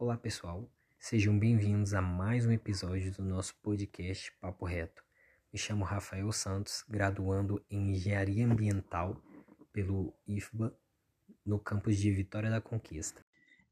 Olá pessoal, sejam bem-vindos a mais um episódio do nosso podcast Papo Reto. Me chamo Rafael Santos, graduando em Engenharia Ambiental pelo IFBA no campus de Vitória da Conquista.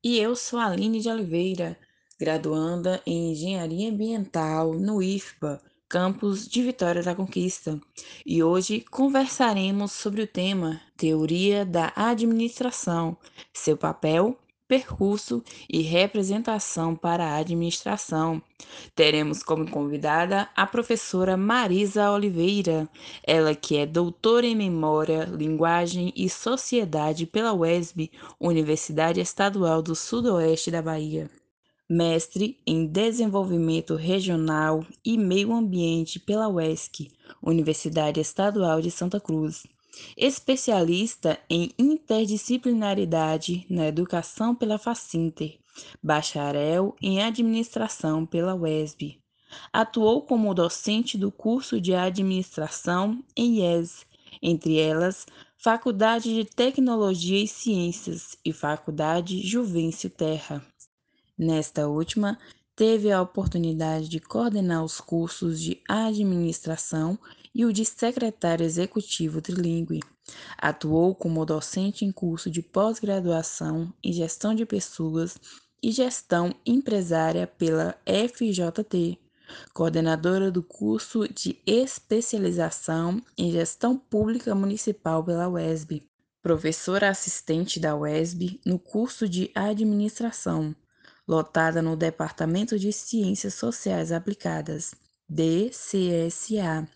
E eu sou Aline de Oliveira, graduanda em Engenharia Ambiental no IFBA, campus de Vitória da Conquista. E hoje conversaremos sobre o tema Teoria da Administração, seu papel percurso e representação para a administração. Teremos como convidada a professora Marisa Oliveira, ela que é doutora em Memória, Linguagem e Sociedade pela UESB, Universidade Estadual do Sudoeste da Bahia. Mestre em Desenvolvimento Regional e Meio Ambiente pela UESC, Universidade Estadual de Santa Cruz especialista em interdisciplinaridade na educação pela Facinter, bacharel em administração pela UESB. Atuou como docente do curso de administração em IES, entre elas Faculdade de Tecnologia e Ciências e Faculdade Juvencio Terra. Nesta última, teve a oportunidade de coordenar os cursos de administração e o de secretário executivo trilingue. Atuou como docente em curso de pós-graduação em gestão de pessoas e gestão empresária pela FJT, coordenadora do curso de especialização em gestão pública municipal pela UESB, professora assistente da UESB no curso de administração, lotada no Departamento de Ciências Sociais Aplicadas, DCSA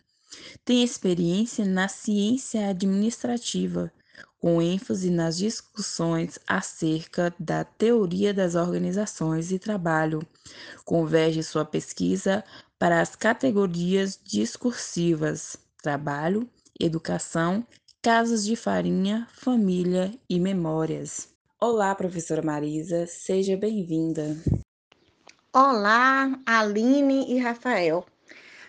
tem experiência na ciência administrativa, com ênfase nas discussões acerca da teoria das organizações e trabalho. Converge sua pesquisa para as categorias discursivas: trabalho, educação, casos de farinha, família e memórias. Olá, professora Marisa, seja bem-vinda. Olá, Aline e Rafael.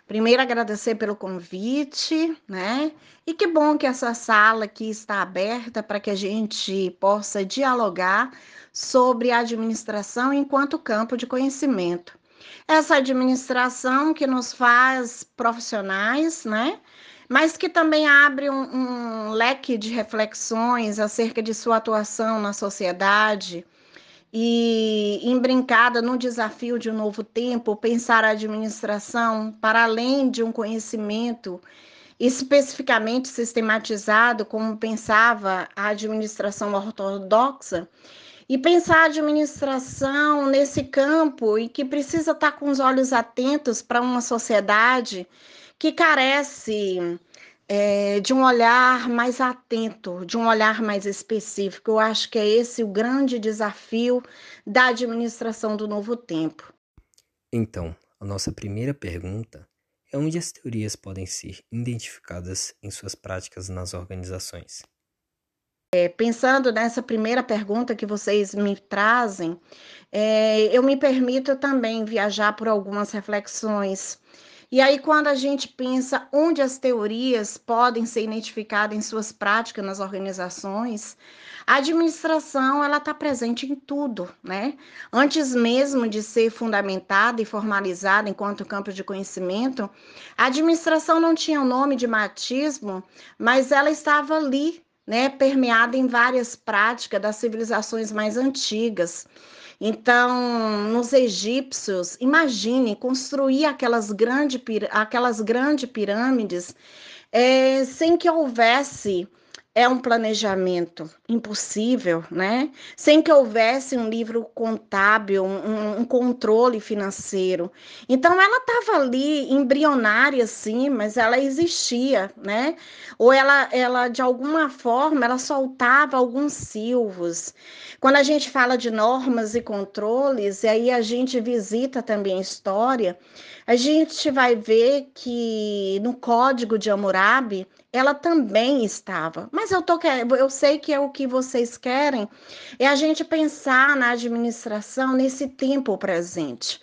Primeiro, agradecer pelo convite, né? E que bom que essa sala aqui está aberta para que a gente possa dialogar sobre a administração enquanto campo de conhecimento. Essa administração que nos faz profissionais, né? Mas que também abre um, um leque de reflexões acerca de sua atuação na sociedade, e embrincada no desafio de um novo tempo, pensar a administração para além de um conhecimento especificamente sistematizado, como pensava a administração ortodoxa, e pensar a administração nesse campo e que precisa estar com os olhos atentos para uma sociedade que carece é, de um olhar mais atento, de um olhar mais específico. Eu acho que é esse o grande desafio da administração do novo tempo. Então, a nossa primeira pergunta é onde as teorias podem ser identificadas em suas práticas nas organizações. É, pensando nessa primeira pergunta que vocês me trazem, é, eu me permito também viajar por algumas reflexões e aí, quando a gente pensa onde as teorias podem ser identificadas em suas práticas nas organizações, a administração ela está presente em tudo, né? Antes mesmo de ser fundamentada e formalizada enquanto campo de conhecimento, a administração não tinha o nome de matismo, mas ela estava ali, né? Permeada em várias práticas das civilizações mais antigas. Então, nos egípcios, imagine construir aquelas, grande, aquelas grandes pirâmides é, sem que houvesse é um planejamento impossível, né? Sem que houvesse um livro contábil, um, um controle financeiro. Então ela estava ali embrionária, sim, mas ela existia, né? Ou ela, ela de alguma forma, ela soltava alguns silvos. Quando a gente fala de normas e controles, e aí a gente visita também a história, a gente vai ver que no Código de Hammurabi ela também estava. Mas eu tô eu sei que é o que vocês querem é a gente pensar na administração nesse tempo presente.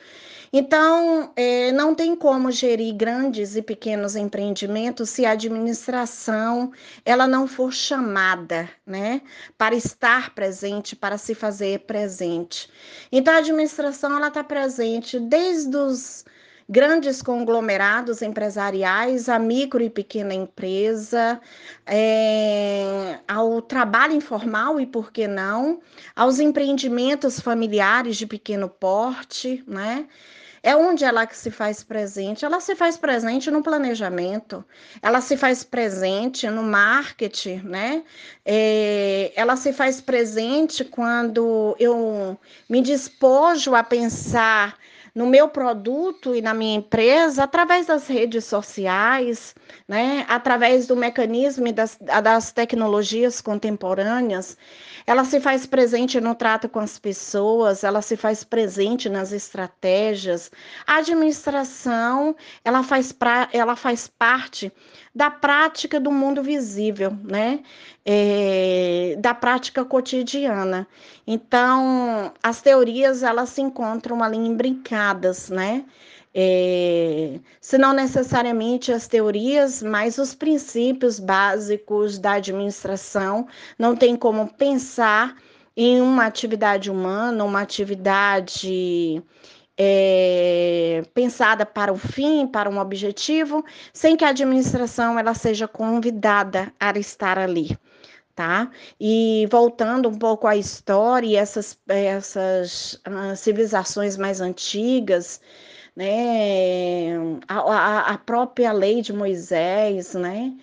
Então, é, não tem como gerir grandes e pequenos empreendimentos se a administração ela não for chamada, né, para estar presente, para se fazer presente. Então, a administração ela está presente desde os grandes conglomerados empresariais, a micro e pequena empresa, é, ao trabalho informal e, por que não, aos empreendimentos familiares de pequeno porte, né? É onde ela que se faz presente. Ela se faz presente no planejamento, ela se faz presente no marketing, né? É, ela se faz presente quando eu me despojo a pensar no meu produto e na minha empresa através das redes sociais, né, através do mecanismo das, das tecnologias contemporâneas. Ela se faz presente no trato com as pessoas, ela se faz presente nas estratégias. A administração, ela faz, pra, ela faz parte da prática do mundo visível, né? É, da prática cotidiana. Então, as teorias elas se encontram ali imbricadas, né? É, se não necessariamente as teorias, mas os princípios básicos da administração. Não tem como pensar em uma atividade humana, uma atividade é, pensada para o fim, para um objetivo, sem que a administração ela seja convidada a estar ali. Tá? E voltando um pouco à história essas, essas uh, civilizações mais antigas, né? A, a, própria lei de Moisés, né?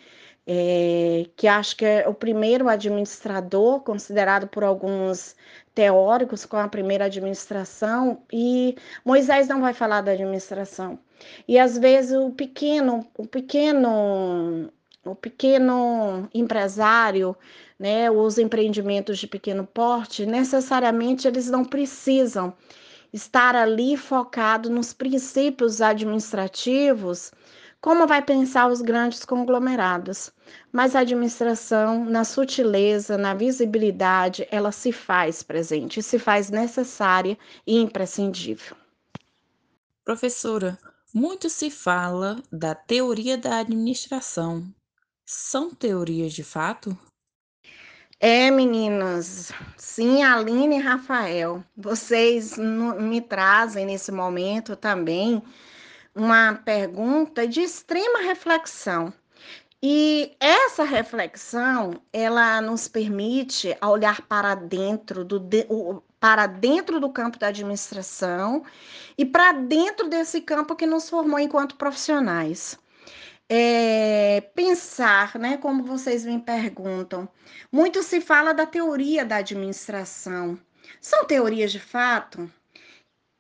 É, que acho que é o primeiro administrador considerado por alguns teóricos com a primeira administração e Moisés não vai falar da administração. E às vezes o pequeno, o pequeno, o pequeno empresário, né, os empreendimentos de pequeno porte, necessariamente eles não precisam estar ali focado nos princípios administrativos como vai pensar os grandes conglomerados. Mas a administração, na sutileza, na visibilidade, ela se faz presente, se faz necessária e imprescindível. Professora, muito se fala da teoria da administração. São teorias de fato? É, meninas, sim, Aline e Rafael, vocês me trazem nesse momento também uma pergunta de extrema reflexão. E essa reflexão, ela nos permite olhar para dentro do, para dentro do campo da administração e para dentro desse campo que nos formou enquanto profissionais. É, pensar, né, como vocês me perguntam, muito se fala da teoria da administração. São teorias de fato?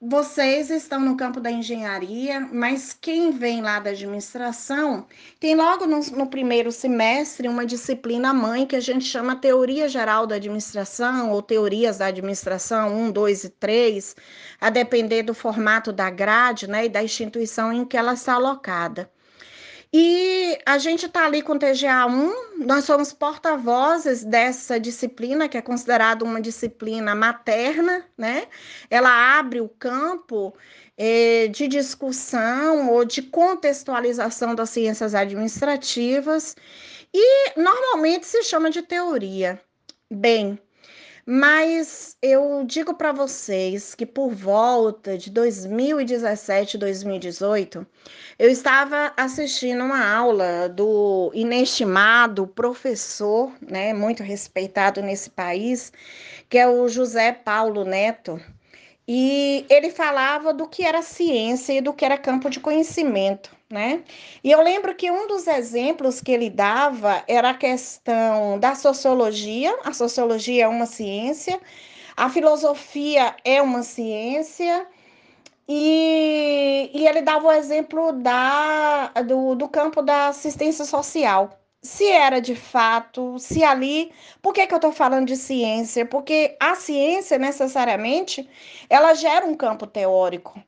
vocês estão no campo da engenharia, mas quem vem lá da administração tem logo no, no, primeiro semestre uma disciplina mãe que a gente chama Teoria Geral da Administração ou Teorias da Administração 1, 2 e 3, a depender do formato da grade né, e da instituição em que ela está alocada. E a gente está ali com o TGA1, nós somos porta-vozes dessa disciplina, que é considerada uma disciplina materna, né? Ela abre o campo eh, de discussão ou de contextualização das ciências administrativas e normalmente se chama de teoria. Bem, mas eu digo para vocês que por volta de 2017, 2018, eu estava assistindo uma aula do inestimado professor, né, muito respeitado nesse país, que é o José Paulo Neto. E ele falava do que era ciência e do que era campo de conhecimento né? E eu lembro que um dos exemplos que ele dava era a questão da sociologia. A sociologia é uma ciência, a filosofia é uma ciência, e, e ele dava o exemplo da, do, do campo da assistência social. Se era de fato, se ali. Por que, que eu estou falando de ciência? Porque a ciência, necessariamente, ela gera um campo teórico.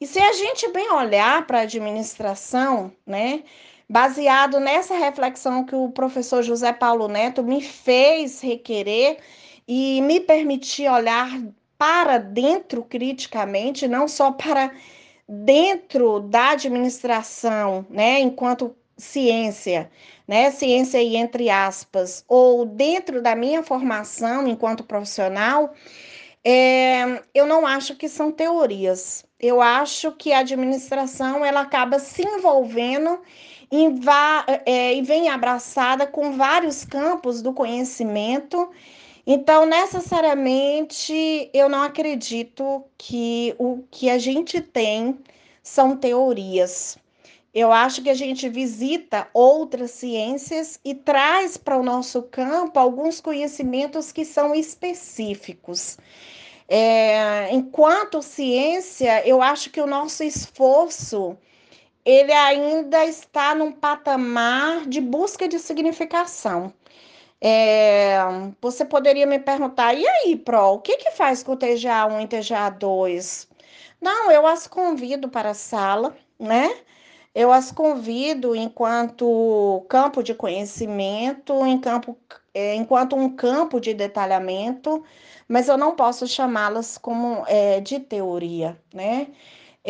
E se a gente bem olhar para a administração, né, baseado nessa reflexão que o professor José Paulo Neto me fez requerer e me permitir olhar para dentro criticamente, não só para dentro da administração, né, enquanto ciência, né, ciência aí entre aspas, ou dentro da minha formação enquanto profissional, é, eu não acho que são teorias. Eu acho que a administração ela acaba se envolvendo em, é, e vem abraçada com vários campos do conhecimento. Então, necessariamente, eu não acredito que o que a gente tem são teorias. Eu acho que a gente visita outras ciências e traz para o nosso campo alguns conhecimentos que são específicos. É, enquanto ciência, eu acho que o nosso esforço ele ainda está num patamar de busca de significação. É, você poderia me perguntar, e aí, Pro, o que, que faz com o TGA1 e TGA2? Não, eu as convido para a sala, né? Eu as convido enquanto campo de conhecimento, em campo, é, enquanto um campo de detalhamento, mas eu não posso chamá-las como é, de teoria, né?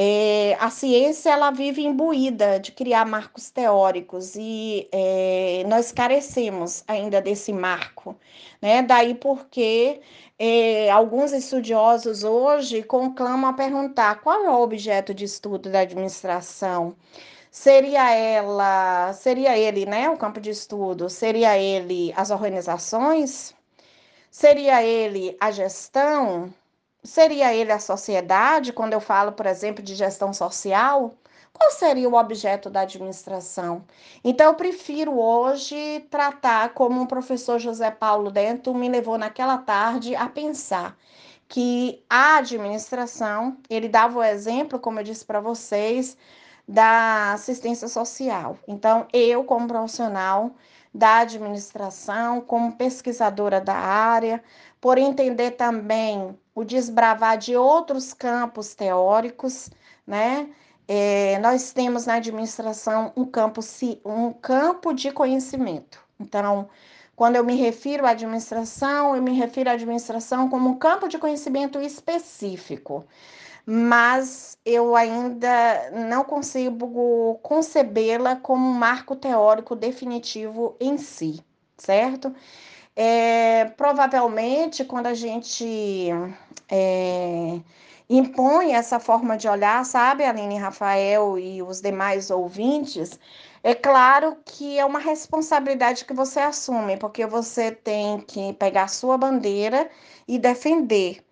É, a ciência ela vive imbuída de criar marcos teóricos e é, nós carecemos ainda desse marco, né? Daí porque é, alguns estudiosos hoje conclamam a perguntar qual é o objeto de estudo da administração. Seria ela, seria ele, né, o campo de estudo, seria ele as organizações? Seria ele a gestão? Seria ele a sociedade, quando eu falo, por exemplo, de gestão social? Qual seria o objeto da administração? Então, eu prefiro hoje tratar como o professor José Paulo Dento me levou naquela tarde a pensar que a administração, ele dava o exemplo, como eu disse para vocês, da assistência social. Então, eu, como profissional da administração, como pesquisadora da área, por entender também o desbravar de outros campos teóricos, né? É, nós temos na administração um campo, um campo de conhecimento. Então, quando eu me refiro à administração, eu me refiro à administração como um campo de conhecimento específico, mas eu ainda não consigo concebê-la como um marco teórico definitivo em si, certo? É, provavelmente, quando a gente é, impõe essa forma de olhar, sabe, Aline Rafael e os demais ouvintes, é claro que é uma responsabilidade que você assume, porque você tem que pegar sua bandeira e defender.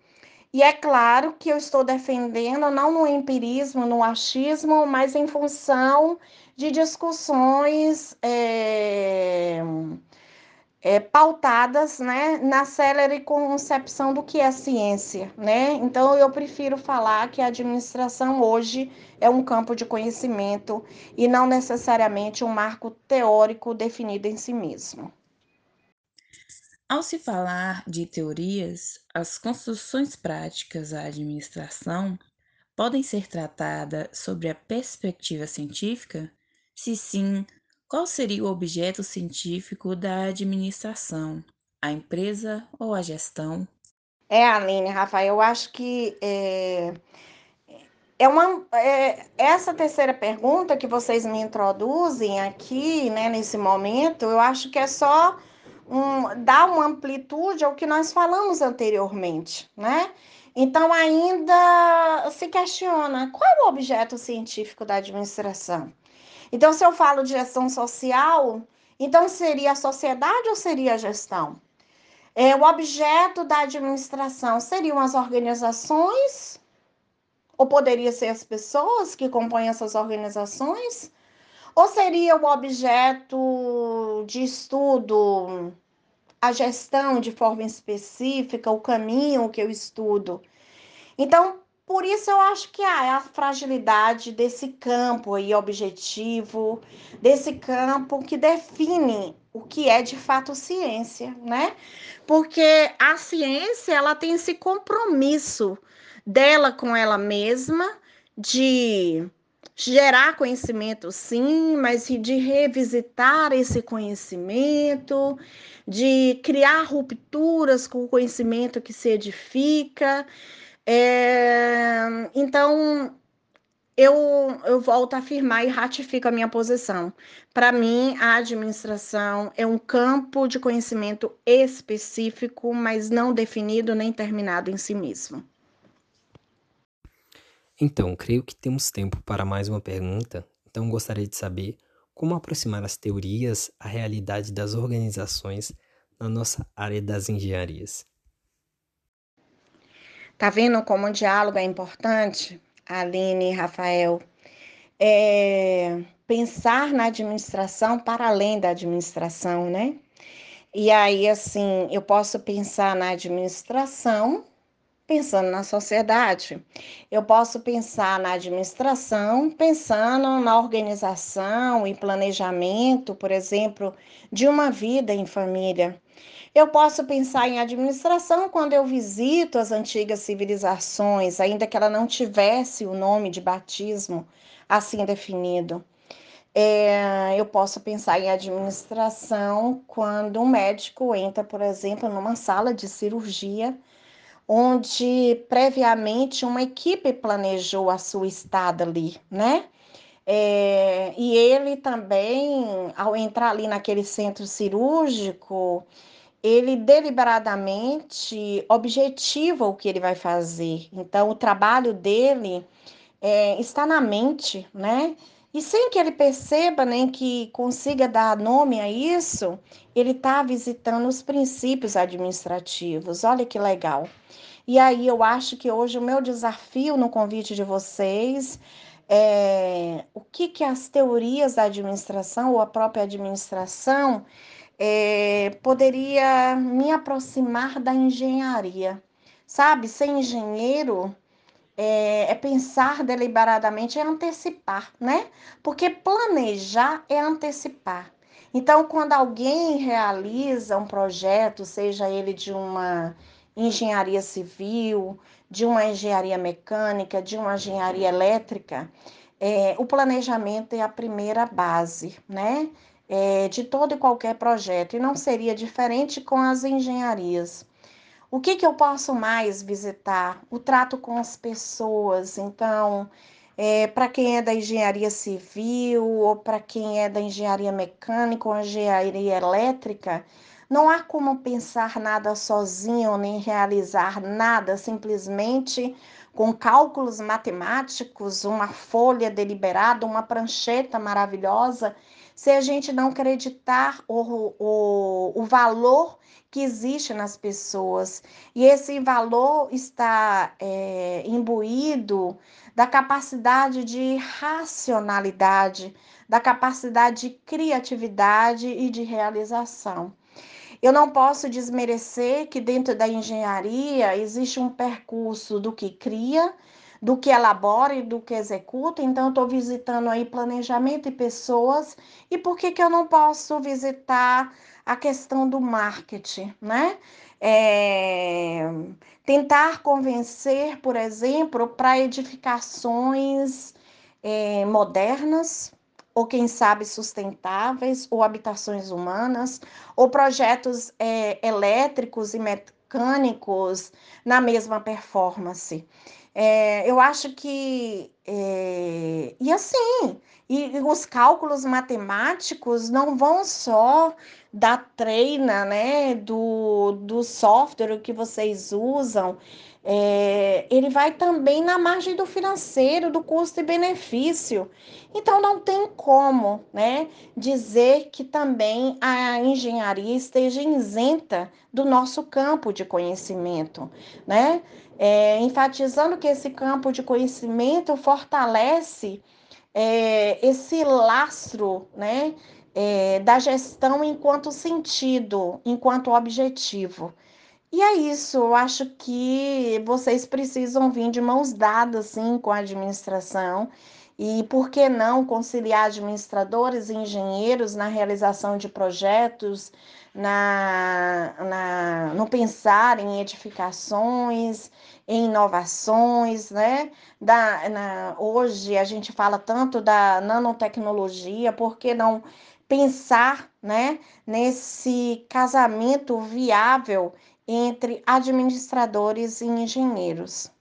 E é claro que eu estou defendendo não no empirismo, no achismo, mas em função de discussões. É é, pautadas né, na célere concepção do que é ciência. Né? Então, eu prefiro falar que a administração hoje é um campo de conhecimento e não necessariamente um marco teórico definido em si mesmo. Ao se falar de teorias, as construções práticas da administração podem ser tratadas sobre a perspectiva científica? Se sim, qual seria o objeto científico da administração? A empresa ou a gestão? É, Aline, Rafael, eu acho que é, é uma é, essa terceira pergunta que vocês me introduzem aqui, né, nesse momento, eu acho que é só um, dar uma amplitude ao que nós falamos anteriormente, né? Então ainda se questiona qual é o objeto científico da administração? Então, se eu falo de gestão social, então seria a sociedade ou seria a gestão? É, o objeto da administração seriam as organizações? Ou poderia ser as pessoas que compõem essas organizações? Ou seria o objeto de estudo a gestão de forma específica, o caminho que eu estudo? Então, por isso eu acho que há a fragilidade desse campo aí objetivo, desse campo que define o que é de fato ciência, né? Porque a ciência ela tem esse compromisso dela com ela mesma de gerar conhecimento, sim, mas de revisitar esse conhecimento, de criar rupturas com o conhecimento que se edifica. É, então, eu, eu volto a afirmar e ratifico a minha posição. Para mim, a administração é um campo de conhecimento específico, mas não definido nem terminado em si mesmo. Então, creio que temos tempo para mais uma pergunta. Então, gostaria de saber como aproximar as teorias à realidade das organizações na nossa área das engenharias. Tá vendo como o diálogo é importante, Aline e Rafael? É pensar na administração para além da administração, né? E aí, assim, eu posso pensar na administração pensando na sociedade. Eu posso pensar na administração, pensando na organização e planejamento, por exemplo, de uma vida em família. Eu posso pensar em administração quando eu visito as antigas civilizações, ainda que ela não tivesse o nome de batismo assim definido. É, eu posso pensar em administração quando um médico entra, por exemplo, numa sala de cirurgia onde previamente uma equipe planejou a sua estada ali, né? É, e ele também, ao entrar ali naquele centro cirúrgico, ele deliberadamente objetiva o que ele vai fazer. Então, o trabalho dele é, está na mente, né? E sem que ele perceba nem que consiga dar nome a isso, ele está visitando os princípios administrativos. Olha que legal. E aí eu acho que hoje o meu desafio no convite de vocês é o que, que as teorias da administração ou a própria administração é, poderia me aproximar da engenharia. Sabe, ser engenheiro é, é, pensar deliberadamente, é antecipar, né? Porque planejar é antecipar. Então, quando alguém realiza um projeto, seja ele de uma engenharia civil, de uma engenharia mecânica, de uma engenharia elétrica, é, o planejamento é a primeira base, né? É, de todo e qualquer projeto, e não seria diferente com as engenharias. O que, que eu posso mais visitar? O trato com as pessoas. Então, é, para quem é da engenharia civil, ou para quem é da engenharia mecânica ou engenharia elétrica, não há como pensar nada sozinho, nem realizar nada simplesmente com cálculos matemáticos, uma folha deliberada, uma prancheta maravilhosa, se a gente não acreditar o, o, o valor que existe nas pessoas. E esse valor está é, imbuído da capacidade de racionalidade, da capacidade de criatividade e de realização. Eu não posso desmerecer que dentro da engenharia existe um percurso do que cria, do que elabora e do que executa. Então, eu estou visitando aí planejamento e pessoas. E por que, que eu não posso visitar a questão do marketing, né? É, tentar convencer, por exemplo, para edificações é, modernas, ou quem sabe sustentáveis, ou habitações humanas, ou projetos é, elétricos e mecânicos na mesma performance. É, eu acho que. É, e assim, e, e os cálculos matemáticos não vão só da treina, né, do, do software que vocês usam, é, ele vai também na margem do financeiro, do custo e benefício. Então, não tem como né, dizer que também a engenharia esteja isenta do nosso campo de conhecimento, né? É, enfatizando que esse campo de conhecimento fortalece é, esse lastro né, é, da gestão enquanto sentido, enquanto objetivo. E é isso, eu acho que vocês precisam vir de mãos dadas, sim, com a administração. E por que não conciliar administradores e engenheiros na realização de projetos, na, na, no pensar em edificações, em inovações, né? Da, na, hoje a gente fala tanto da nanotecnologia, por que não pensar né, nesse casamento viável entre administradores e engenheiros.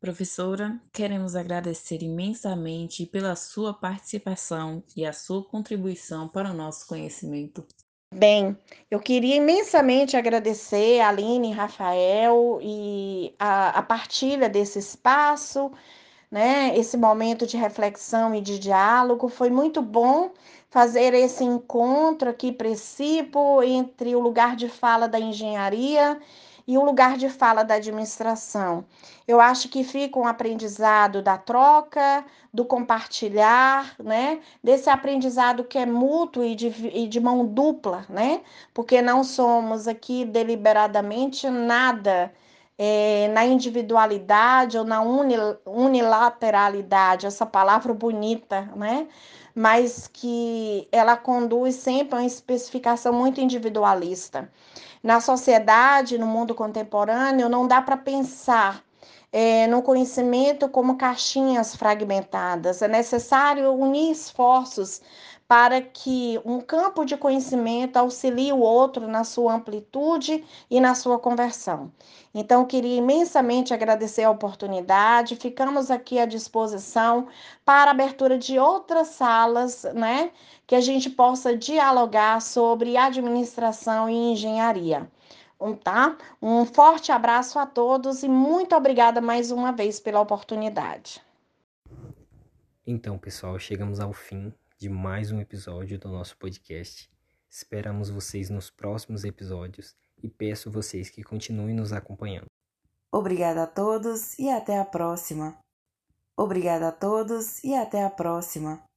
Professora, queremos agradecer imensamente pela sua participação e a sua contribuição para o nosso conhecimento. Bem, eu queria imensamente agradecer a Aline, Rafael e a, a partilha desse espaço, né? Esse momento de reflexão e de diálogo foi muito bom fazer esse encontro aqui, princípio, entre o lugar de fala da engenharia e o lugar de fala da administração. Eu acho que fica um aprendizado da troca, do compartilhar, né? Desse aprendizado que é mútuo e de, e de mão dupla, né? Porque não somos aqui deliberadamente nada. É, na individualidade ou na unilateralidade, essa palavra bonita, né? Mas que ela conduz sempre a uma especificação muito individualista. Na sociedade, no mundo contemporâneo, não dá para pensar é, no conhecimento como caixinhas fragmentadas. É necessário unir esforços para que um campo de conhecimento auxilie o outro na sua amplitude e na sua conversão. Então, queria imensamente agradecer a oportunidade. Ficamos aqui à disposição para a abertura de outras salas, né, que a gente possa dialogar sobre administração e engenharia. Um, tá? Um forte abraço a todos e muito obrigada mais uma vez pela oportunidade. Então, pessoal, chegamos ao fim de mais um episódio do nosso podcast. Esperamos vocês nos próximos episódios e peço vocês que continuem nos acompanhando. Obrigada a todos e até a próxima. Obrigada a todos e até a próxima.